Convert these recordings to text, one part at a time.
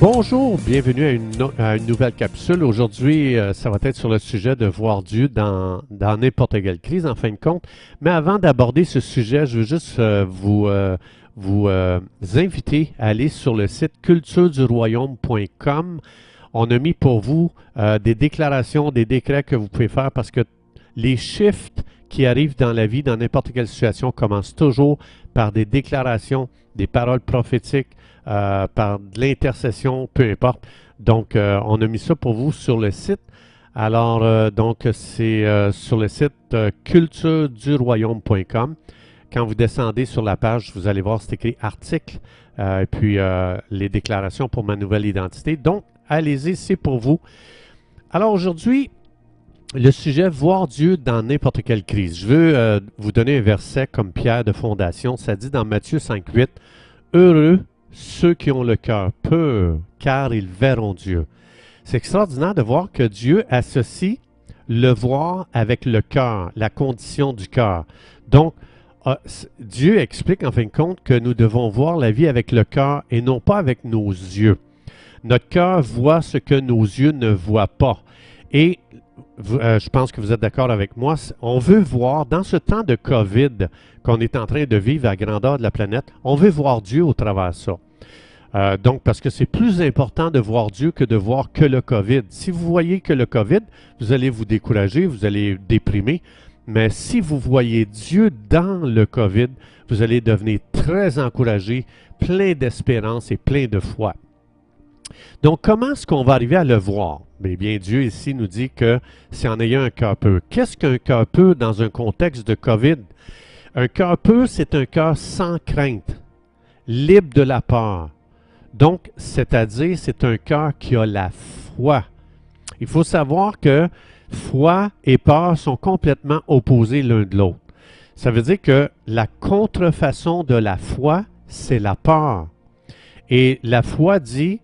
Bonjour, bienvenue à une, nouvelle capsule. Aujourd'hui, euh, ça va être sur le sujet de voir Dieu dans n'importe quelle crise, en fin de compte. Mais avant d'aborder ce sujet, je veux juste euh, vous, euh, vous inviter à aller sur le site cultureduroyaume.com. On a mis pour vous des déclarations, des décrets que vous pouvez faire parce que les shifts qui arrivent dans la vie, dans n'importe quelle situation, commencent toujours par des déclarations, des paroles prophétiques, euh, par de l'intercession, peu importe. Donc, euh, on a mis ça pour vous sur le site. Alors, euh, donc, c'est sur le site cultureduroyaume.com. Quand vous descendez sur la page, vous allez voir, c'est écrit article, et puis les déclarations pour ma nouvelle identité. Donc, allez-y, c'est pour vous. Alors, aujourd'hui, le sujet voir Dieu dans n'importe quelle crise. Je veux euh, vous donner un verset comme pierre de fondation. Ça dit dans Matthieu 5,8 Heureux ceux qui ont le cœur pur, car ils verront Dieu. C'est extraordinaire de voir que Dieu associe le voir avec le cœur, la condition du cœur. Donc, euh, Dieu explique en fin de compte que nous devons voir la vie avec le cœur et non pas avec nos yeux. Notre cœur voit ce que nos yeux ne voient pas. Et euh, je pense que vous êtes d'accord avec moi, on veut voir dans ce temps de COVID qu'on est en train de vivre à grandeur de la planète, on veut voir Dieu au travers de ça. Euh, donc, parce que c'est plus important de voir Dieu que de voir que le COVID. Si vous voyez que le COVID, vous allez vous décourager, vous allez déprimer. Mais si vous voyez Dieu dans le COVID, vous allez devenir très encouragé, plein d'espérance et plein de foi. Donc, comment est-ce qu'on va arriver à le voir? Mais bien, Dieu ici nous dit que c'est en ayant un cœur peu. Qu'est-ce qu'un cœur peu dans un contexte de COVID? Un cœur peu, c'est un cœur sans crainte, libre de la peur. Donc, c'est-à-dire, c'est un cœur qui a la foi. Il faut savoir que foi et peur sont complètement opposés l'un de l'autre. Ça veut dire que la contrefaçon de la foi, c'est la peur. Et la foi dit,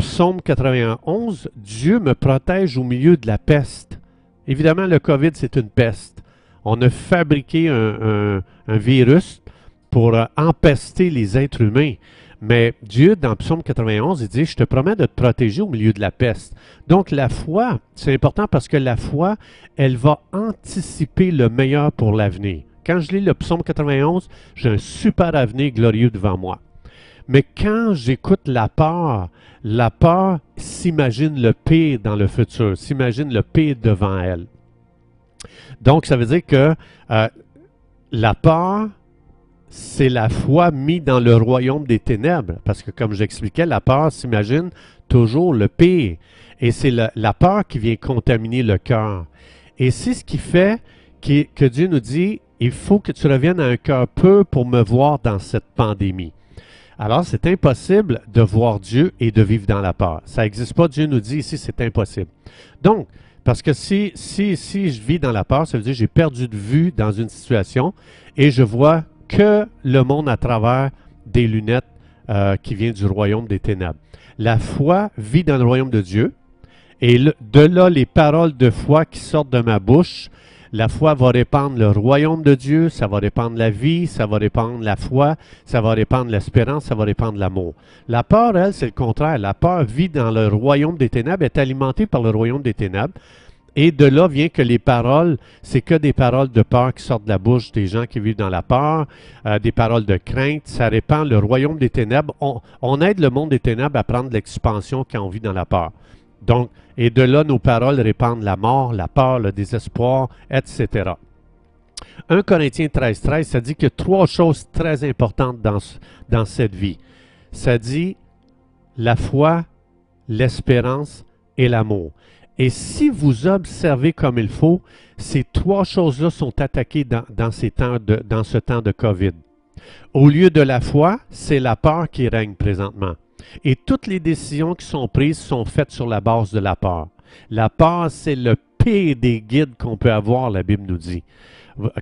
Psaume 91, Dieu me protège au milieu de la peste. Évidemment, le COVID, c'est une peste. On a fabriqué un, virus pour euh, empester les êtres humains. Mais Dieu, dans Psaume 91, il dit, je te promets de te protéger au milieu de la peste. Donc la foi, c'est important parce que la foi, elle va anticiper le meilleur pour l'avenir. Quand je lis le Psaume 91, j'ai un super avenir glorieux devant moi. Mais quand j'écoute la peur, la peur s'imagine le pire dans le futur, s'imagine le pire devant elle. Donc, ça veut dire que euh, la peur, c'est la foi mise dans le royaume des ténèbres. Parce que, comme j'expliquais, la peur s'imagine toujours le pire. Et c'est la, peur qui vient contaminer le cœur. Et c'est ce qui fait qui- que Dieu nous dit, il faut que tu reviennes à un cœur peu pour me voir dans cette pandémie. Alors, c'est impossible de voir Dieu et de vivre dans la peur. Ça n'existe pas. Dieu nous dit ici, c'est impossible. Donc, parce que si, si, si je vis dans la peur, ça veut dire que j'ai perdu de vue dans une situation et je vois que le monde à travers des lunettes euh, qui viennent du royaume des ténèbres. La foi vit dans le royaume de Dieu et de là, les paroles de foi qui sortent de ma bouche, la foi va répandre le royaume de Dieu, ça va répandre la vie, ça va répandre la foi, ça va répandre l'espérance, ça va répandre l'amour. La peur, elle, c'est le contraire. La peur vit dans le royaume des ténèbres, est alimentée par le royaume des ténèbres. Et de là vient que les paroles, c'est que des paroles de peur qui sortent de la bouche des gens qui vivent dans la peur, euh, des paroles de crainte. Ça répand le royaume des ténèbres. On, on aide le monde des ténèbres à prendre l'expansion quand on vit dans la peur. Donc, et de là, nos paroles répandent la mort, la peur, le désespoir, etc. 1 Corinthiens 13, 13, ça dit qu'il y trois choses très importantes dans, dans cette vie. Ça dit la foi, l'espérance et l'amour. Et si vous observez comme il faut, ces trois choses-là sont attaquées dans, dans dans ce temps de COVID. Au lieu de la foi, c'est la peur qui règne présentement. Et toutes les décisions qui sont prises sont faites sur la base de la peur. La peur, c'est le pire des guides qu'on peut avoir, la Bible nous dit.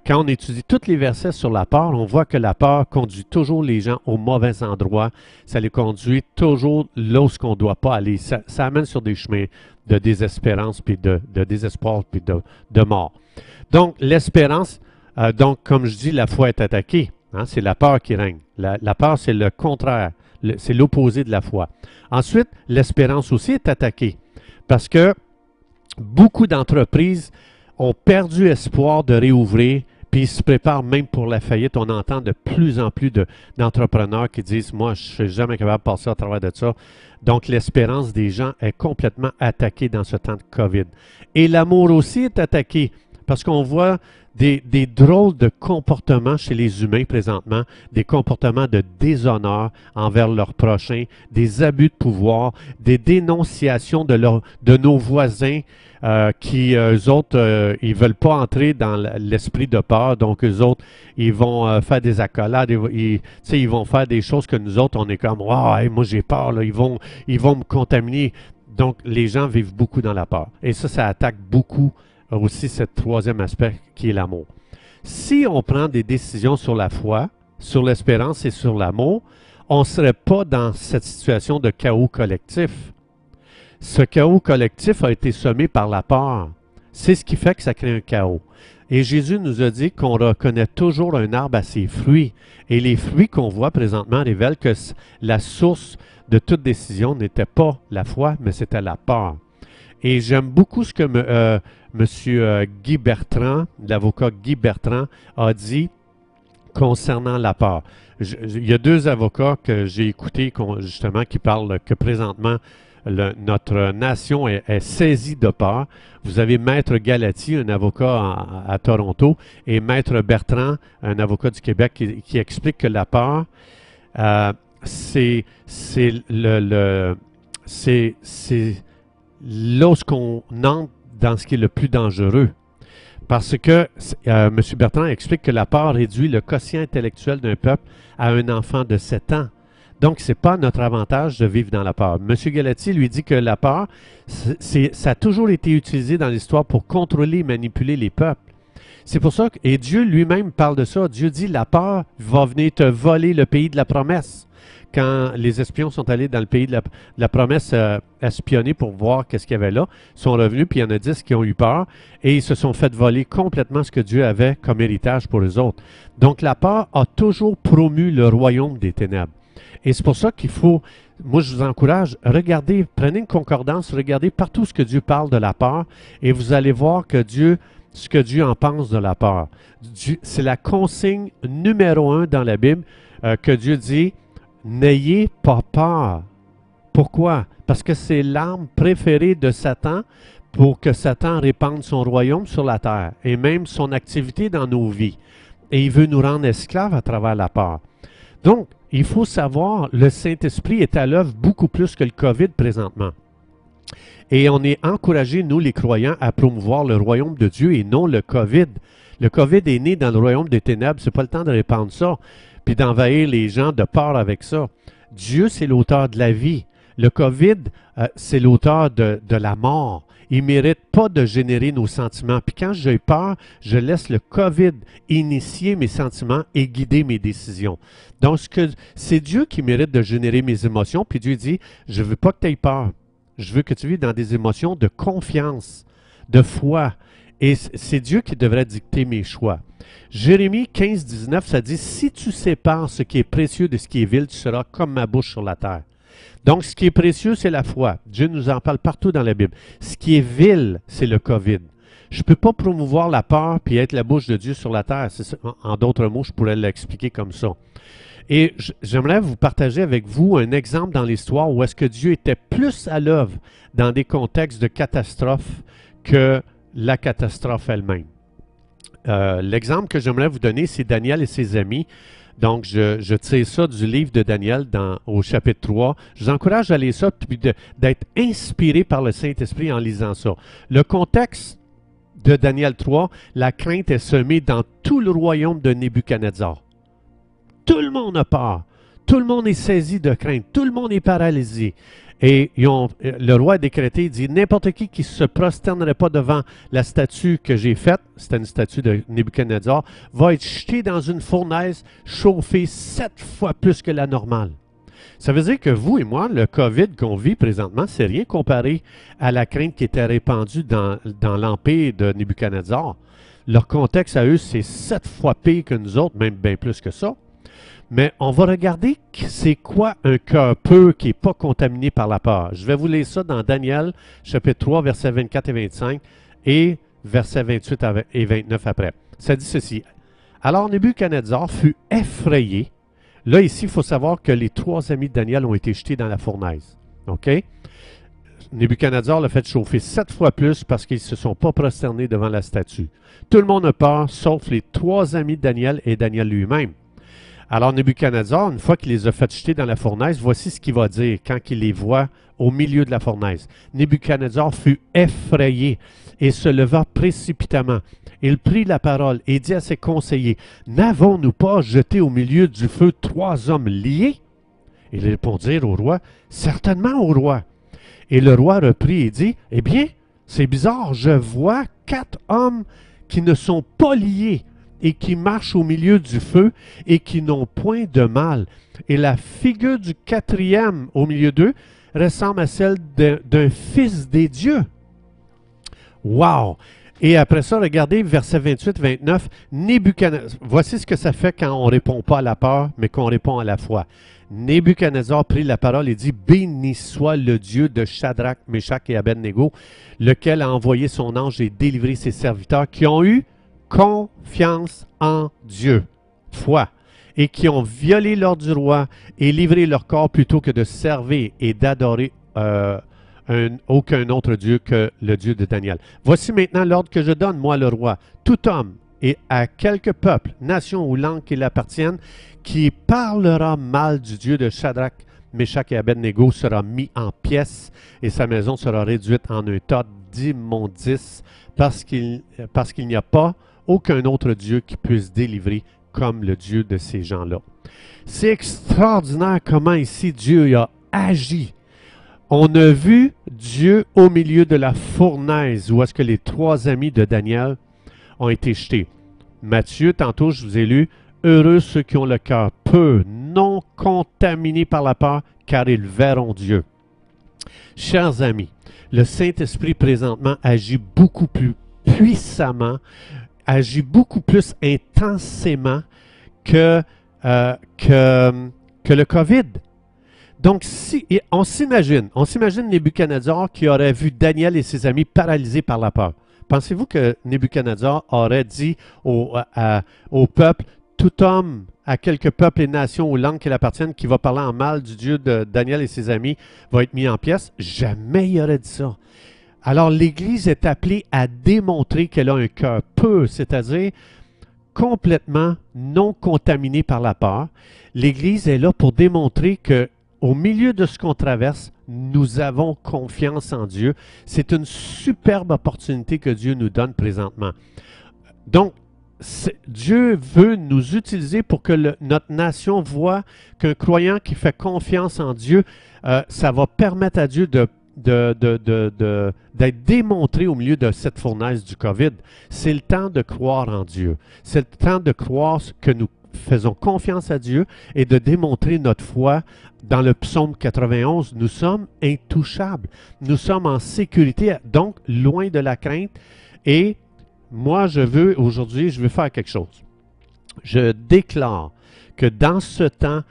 Quand on étudie tous les versets sur la peur, on voit que la peur conduit toujours les gens au mauvais endroit. Ça les conduit toujours là où on ne doit pas aller. Ça, amène sur des chemins de désespérance, puis de, désespoir, puis de, mort. Donc, l'espérance, euh, donc, comme je dis, la foi est attaquée. Hein, c'est la peur qui règne. La, peur, c'est le contraire. C'est l'opposé de la foi. Ensuite, l'espérance aussi est attaquée. Parce que beaucoup d'entreprises ont perdu espoir de réouvrir, puis ils se préparent même pour la faillite. On entend de plus en plus d'entrepreneurs qui disent Moi, je ne suis jamais capable de passer à travers de ça. Donc, l'espérance des gens est complètement attaquée dans ce temps de COVID. Et l'amour aussi est attaqué parce qu'on voit des, des, drôles de comportements chez les humains présentement, des comportements de déshonneur envers leurs prochains, des abus de pouvoir, des dénonciations de, leur, de nos voisins, euh, qui, euh, eux autres, euh, ils veulent pas entrer dans l'esprit de peur. Donc, eux autres, ils vont faire des accolades, ils, ils vont faire des choses que nous autres, on est comme, wow, moi j'ai peur, là, ils, vont, ils vont me contaminer. Donc, les gens vivent beaucoup dans la peur. Et ça, ça attaque beaucoup aussi ce troisième aspect qui est l'amour. Si on prend des décisions sur la foi, sur l'espérance et sur l'amour, on ne serait pas dans cette situation de chaos collectif. Ce chaos collectif a été semé par la peur. C'est ce qui fait que ça crée un chaos. Et Jésus nous a dit qu'on reconnaît toujours un arbre à ses fruits. Et les fruits qu'on voit présentement révèlent que la source de toute décision n'était pas la foi, mais c'était la peur. Et j'aime beaucoup ce que euh, M. Euh, Guy Bertrand, l'avocat Guy Bertrand, a dit concernant la peur. il y a deux avocats que j'ai écoutés justement qui parlent que présentement notre nation est, saisie de peur. Vous avez Maître Galati, un avocat à Toronto, et Maître Bertrand, un avocat du Québec, qui, explique que la peur, euh, c'est le, c'est lorsqu'on entre dans ce qui est le plus dangereux. Parce que euh, M. Bertrand explique que la peur réduit le quotient intellectuel d'un peuple à un enfant de 7 ans. Donc, ce n'est pas notre avantage de vivre dans la peur. M. Galati lui dit que la peur, ça a toujours été utilisé dans l'histoire pour contrôler et manipuler les peuples. C'est pour ça que, et Dieu lui-même parle de ça. Dieu dit, la peur va venir te voler le pays de la promesse. Quand les espions sont allés dans le pays de la, promesse euh, pour voir qu'est-ce qu'il y avait là, sont revenus, puis il y en a dix qui ont eu peur, et ils se sont fait voler complètement ce que Dieu avait comme héritage pour eux autres. Donc la peur a toujours promu le royaume des ténèbres. Et c'est pour ça qu'il faut, moi je vous encourage, regardez, prenez une concordance, regardez partout ce que Dieu parle de la peur et vous allez voir que Dieu, ce que Dieu en pense de la peur. C'est la consigne numéro un dans la Bible euh, que Dieu dit, n'ayez pas peur. Pourquoi? Parce que c'est l'arme préférée de Satan pour que Satan répande son royaume sur la terre et même son activité dans nos vies. Et il veut nous rendre esclaves à travers la peur. Donc, il faut savoir, le Saint-Esprit est à l'œuvre beaucoup plus que le COVID présentement. Et on est encouragé, nous les croyants, à promouvoir le royaume de Dieu et non le COVID. Le COVID est né dans le royaume des ténèbres. Ce n'est pas le temps de répandre ça, puis d'envahir les gens de peur avec ça. Dieu, c'est l'auteur de la vie. Le COVID, euh, c'est l'auteur de, de la mort. Il ne mérite pas de générer nos sentiments. Puis quand j'ai peur, je laisse le COVID initier mes sentiments et guider mes décisions. Donc, c'est Dieu qui mérite de générer mes émotions. Puis Dieu dit, je ne veux pas que tu aies peur. Je veux que tu vives dans des émotions de confiance, de foi. Et c'est Dieu qui devrait dicter mes choix. Jérémie 15, 19, ça dit, si tu sépares ce qui est précieux de ce qui est vil, tu seras comme ma bouche sur la terre. Donc, ce qui est précieux, c'est la foi. Dieu nous en parle partout dans la Bible. Ce qui est vil, c'est le COVID. Je ne peux pas promouvoir la peur puis être la bouche de Dieu sur la terre. En d'autres mots, je pourrais l'expliquer comme ça. Et j'aimerais vous partager avec vous un exemple dans l'histoire où est-ce que Dieu était plus à l'œuvre dans des contextes de catastrophe que la catastrophe elle-même. Euh, l'exemple que j'aimerais vous donner, c'est Daniel et ses amis. Donc, je, tire ça du livre de Daniel dans, au chapitre 3. Je vous encourage à lire ça puis d'être inspiré par le Saint-Esprit en lisant ça. Le contexte de Daniel 3, la crainte est semée dans tout le royaume de Nebuchadnezzar. Tout le monde a peur. Tout le monde est saisi de crainte. Tout le monde est paralysé. Et le roi a décrété, il dit, n'importe qui qui se prosternerait pas devant la statue que j'ai faite, c'était une statue de Nebuchadnezzar, va être jeté dans une fournaise chauffée sept fois plus que la normale. Ça veut dire que vous et moi, le COVID qu'on vit présentement, c'est rien comparé à la crainte qui était répandue dans, dans l'empire de Nebuchadnezzar. Leur contexte à eux, c'est sept fois pire que nous autres, même bien plus que ça. Mais on va regarder c'est quoi un cœur peu qui n'est pas contaminé par la peur. Je vais vous lire ça dans Daniel, chapitre 3, versets 24 et 25, et versets 28 et 29 après. Ça dit ceci. Alors Nebuchadnezzar fut effrayé. Là, ici, il faut savoir que les trois amis de Daniel ont été jetés dans la fournaise. OK? Nebuchadnezzar l'a fait chauffer sept fois plus parce qu'ils ne se sont pas prosternés devant la statue. Tout le monde a peur, sauf les trois amis de Daniel et Daniel lui-même. Alors Nebuchadnezzar, une fois qu'il les a fait jeter dans la fournaise, voici ce qu'il va dire quand il les voit au milieu de la fournaise. Nebuchadnezzar fut effrayé et se leva précipitamment. Il prit la parole et dit à ses conseillers, N'avons-nous pas jeté au milieu du feu trois hommes liés Ils répondirent au roi, Certainement au roi. Et le roi reprit et dit, Eh bien, c'est bizarre, je vois quatre hommes qui ne sont pas liés et qui marchent au milieu du feu et qui n'ont point de mal. Et la figure du quatrième au milieu d'eux ressemble à celle d'un fils des dieux. Wow! Et après ça, regardez verset 28-29, Nebuchadnezzar. Voici ce que ça fait quand on ne répond pas à la peur, mais qu'on répond à la foi. Nebuchadnezzar prit la parole et dit Béni soit le Dieu de Shadrach, Meshach et Abednego, lequel a envoyé son ange et délivré ses serviteurs qui ont eu confiance en Dieu, foi, et qui ont violé l'ordre du roi et livré leur corps plutôt que de servir et d'adorer euh, aucun autre Dieu que le Dieu de Daniel. Voici maintenant l'ordre que je donne, moi le roi. Tout homme et à quelque peuple, nation ou langue qu'il appartienne, qui parlera mal du Dieu de Shadrach, Meshach et Abednego sera mis en pièces et sa maison sera réduite en un tas d'immondices parce qu'il parce qu'il n'y a pas aucun autre Dieu qui puisse délivrer comme le Dieu de ces gens-là. C'est extraordinaire comment ici Dieu a agi. On a vu Dieu au milieu de la fournaise où est-ce que les trois amis de Daniel ont été jetés. Matthieu, tantôt je vous ai lu, Heureux ceux qui ont le cœur peu, non contaminé par la peur, car ils verront Dieu. Chers amis, le Saint-Esprit présentement agit beaucoup plus puissamment agit beaucoup plus intensément que, euh, que, que, le COVID. Donc, si, on s'imagine, on s'imagine Nebuchadnezzar qui aurait vu Daniel et ses amis paralysés par la peur. Pensez-vous que Nebuchadnezzar aurait dit au, au peuple, tout homme à quelque peuple et nation ou langue qu'il appartienne qui va parler en mal du Dieu de Daniel et ses amis va être mis en pièces? Jamais il aurait dit ça. Alors l'Église est appelée à démontrer qu'elle a un cœur pur, c'est-à-dire complètement non contaminé par la peur. L'Église est là pour démontrer que au milieu de ce qu'on traverse, nous avons confiance en Dieu. C'est une superbe opportunité que Dieu nous donne présentement. Donc, Dieu veut nous utiliser pour que notre nation voit qu'un croyant qui fait confiance en Dieu, euh, ça va permettre à Dieu de d'être démontré au milieu de cette fournaise du COVID. C'est le temps de croire en Dieu. C'est le temps de croire que nous faisons confiance à Dieu et de démontrer notre foi. Dans le psaume 91, nous sommes intouchables. Nous sommes en sécurité, donc loin de la crainte. Et moi, je veux, aujourd'hui, je veux faire quelque chose. Je déclare que dans ce temps,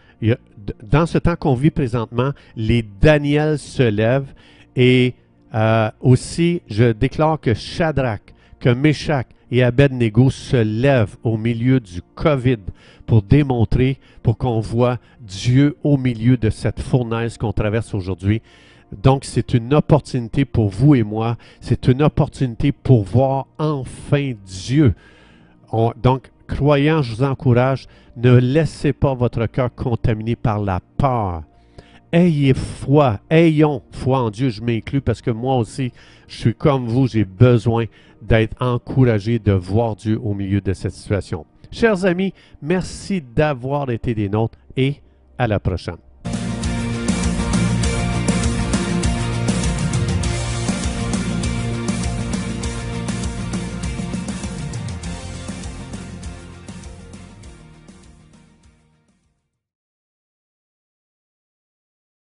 dans ce temps qu'on vit présentement, les Daniels se lèvent et euh, aussi, je déclare que Shadrach, que Meshach et Abednego se lèvent au milieu du COVID pour démontrer, pour qu'on voit Dieu au milieu de cette fournaise qu'on traverse aujourd'hui. Donc, c'est une opportunité pour vous et moi. C'est une opportunité pour voir enfin Dieu. donc, croyants, je vous encourage, ne laissez pas votre cœur contaminé par la peur ayez foi, ayons foi en Dieu, je m'inclus parce que moi aussi, je suis comme vous, j'ai besoin d'être encouragé de voir Dieu au milieu de cette situation. Chers amis, merci d'avoir été des nôtres et À la prochaine.